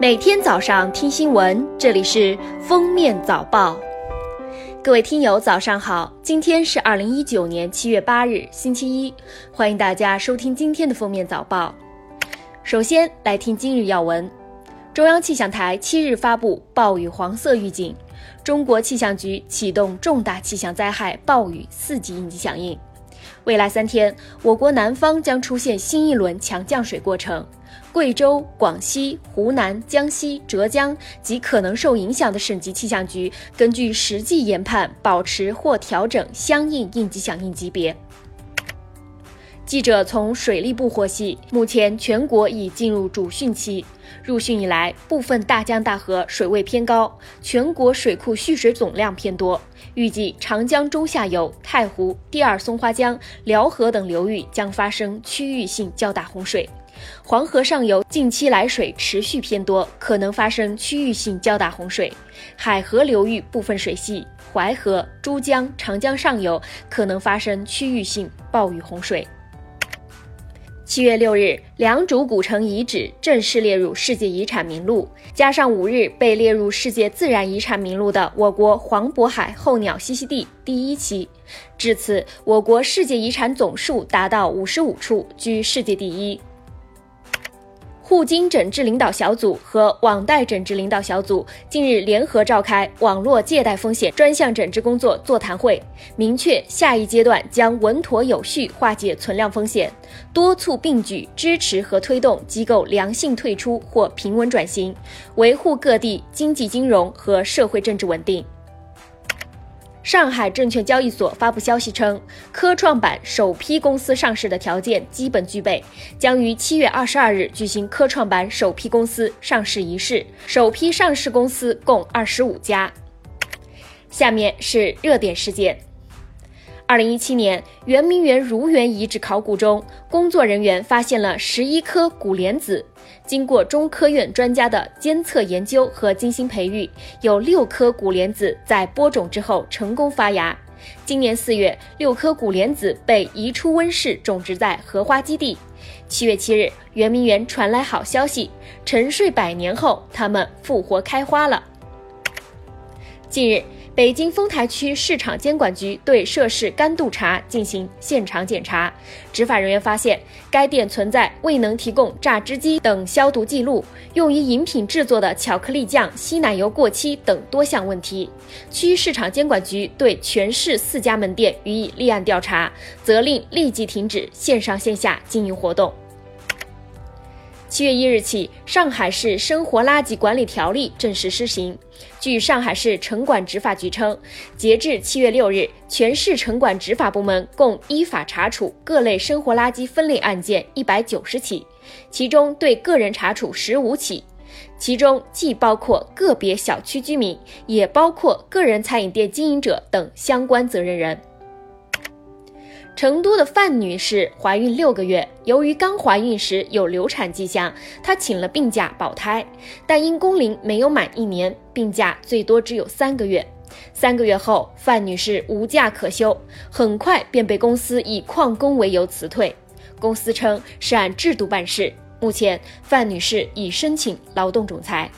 每天早上听新闻，这里是封面早报。各位听友，早上好！今天是二零一九年七月八日，星期一，欢迎大家收听今天的封面早报。首先来听今日要闻：中央气象台七日发布暴雨黄色预警，中国气象局启动重大气象灾害暴雨四级应急响应。未来三天，我国南方将出现新一轮强降水过程。贵州、广西、湖南、江西、浙江及可能受影响的省级气象局，根据实际研判，保持或调整相应应急响应级别。记者从水利部获悉，目前全国已进入主汛期。入汛以来，部分大江大河水位偏高，全国水库蓄水总量偏多。预计长江中下游、太湖、第二松花江、辽河等流域将发生区域性较大洪水。黄河上游近期来水持续偏多，可能发生区域性较大洪水。海河流域部分水系、淮河、珠江、长江上游可能发生区域性暴雨洪水。七月六日，良渚古城遗址正式列入世界遗产名录，加上五日被列入世界自然遗产名录的我国黄渤海候鸟栖息地第一期，至此，我国世界遗产总数达到五十五处，居世界第一。互金整治领导小组和网贷整治领导小组近日联合召开网络借贷风险专项整治工作座谈会，明确下一阶段将稳妥有序化解存量风险，多促并举支持和推动机构良性退出或平稳转型，维护各地经济金融和社会政治稳定。上海证券交易所发布消息称，科创板首批公司上市的条件基本具备，将于七月二十二日举行科创板首批公司上市仪式。首批上市公司共二十五家。下面是热点事件。二零一七年，圆明园如园遗址考古中，工作人员发现了十一颗古莲子。经过中科院专家的监测研究和精心培育，有六颗古莲子在播种之后成功发芽。今年四月，六颗古莲子被移出温室，种植在荷花基地。七月七日，圆明园传来好消息，沉睡百年后，它们复活开花了。近日。北京丰台区市场监管局对涉事甘杜茶进行现场检查，执法人员发现该店存在未能提供榨汁机等消毒记录、用于饮品制作的巧克力酱稀奶油过期等多项问题。区市场监管局对全市四家门店予以立案调查，责令立即停止线上线下经营活动。七月一日起，上海市生活垃圾管理条例正式施行。据上海市城管执法局称，截至七月六日，全市城管执法部门共依法查处各类生活垃圾分类案件一百九十起，其中对个人查处十五起，其中既包括个别小区居民，也包括个人餐饮店经营者等相关责任人。成都的范女士怀孕六个月，由于刚怀孕时有流产迹象，她请了病假保胎，但因工龄没有满一年，病假最多只有三个月。三个月后，范女士无假可休，很快便被公司以旷工为由辞退。公司称是按制度办事。目前，范女士已申请劳动仲裁。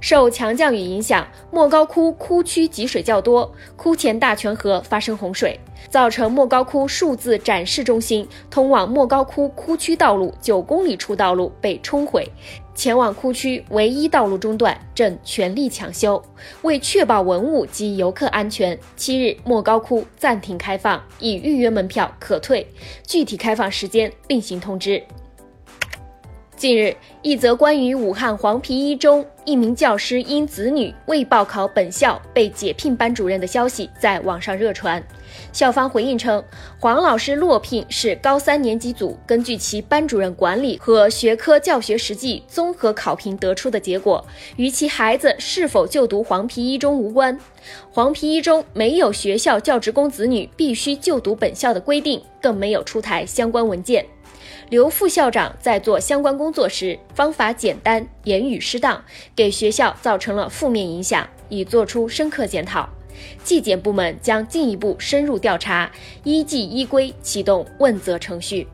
受强降雨影响，莫高窟窟区积水较多，窟前大泉河发生洪水，造成莫高窟数字展示中心通往莫高窟窟区道路九公里处道路被冲毁，前往窟区唯一道路中断，正全力抢修。为确保文物及游客安全，七日莫高窟暂停开放，已预约门票可退，具体开放时间另行通知。近日，一则关于武汉黄陂一中一名教师因子女未报考本校被解聘班主任的消息在网上热传。校方回应称，黄老师落聘是高三年级组根据其班主任管理和学科教学实际综合考评得出的结果，与其孩子是否就读黄陂一中无关。黄陂一中没有学校教职工子女必须就读本校的规定，更没有出台相关文件。刘副校长在做相关工作时，方法简单，言语失当，给学校造成了负面影响，已作出深刻检讨。纪检部门将进一步深入调查，依纪依规启动问责程序。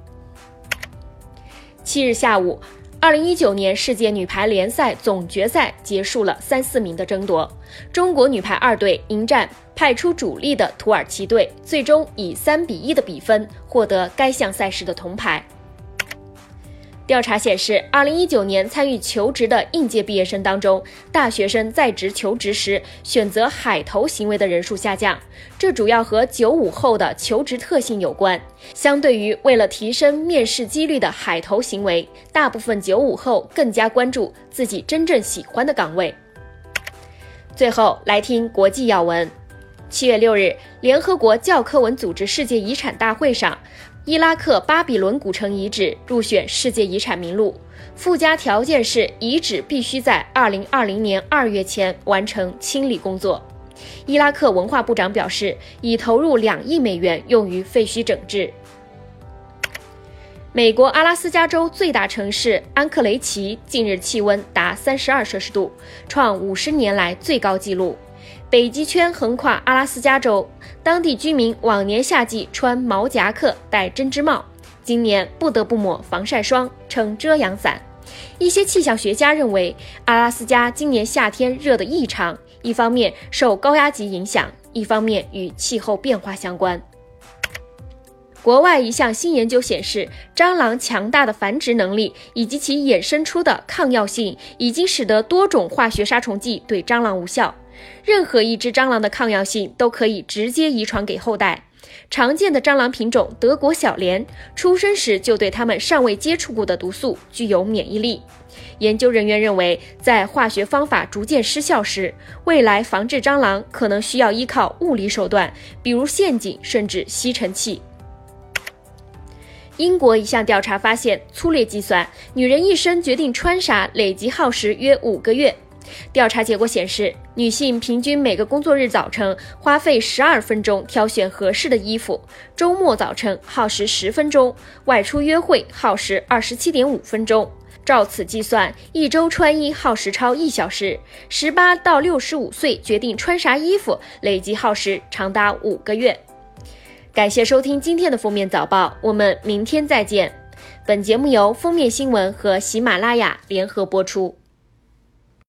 七日下午，二零一九年世界女排联赛总决赛结束了三四名的争夺，中国女排二队迎战派出主力的土耳其队，最终以三比一的比分获得该项赛事的铜牌。调查显示，二零一九年参与求职的应届毕业生当中，大学生在职求职时选择海投行为的人数下降，这主要和九五后的求职特性有关。相对于为了提升面试几率的海投行为，大部分九五后更加关注自己真正喜欢的岗位。最后来听国际要闻。七月六日，联合国教科文组织世界遗产大会上。伊拉克巴比伦古城遗址入选世界遗产名录，附加条件是遗址必须在2020年2月前完成清理工作。伊拉克文化部长表示，已投入两亿美元用于废墟整治。美国阿拉斯加州最大城市安克雷奇近日气温达32摄氏度，创50年来最高纪录。北极圈横跨阿拉斯加州，当地居民往年夏季穿毛夹克、戴针织帽，今年不得不抹防晒霜、撑遮阳伞。一些气象学家认为，阿拉斯加今年夏天热得异常，一方面受高压级影响，一方面与气候变化相关。国外一项新研究显示，蟑螂强大的繁殖能力以及其衍生出的抗药性，已经使得多种化学杀虫剂对蟑螂无效。任何一只蟑螂的抗药性都可以直接遗传给后代。常见的蟑螂品种德国小蠊，出生时就对它们尚未接触过的毒素具有免疫力。研究人员认为，在化学方法逐渐失效时，未来防治蟑螂可能需要依靠物理手段，比如陷阱甚至吸尘器。英国一项调查发现，粗略计算，女人一生决定穿啥累计耗时约五个月。调查结果显示，女性平均每个工作日早晨花费十二分钟挑选合适的衣服，周末早晨耗时十分钟，外出约会耗时二十七点五分钟。照此计算，一周穿衣耗时超一小时。十八到六十五岁决定穿啥衣服，累计耗时长达五个月。感谢收听今天的封面早报，我们明天再见。本节目由封面新闻和喜马拉雅联合播出。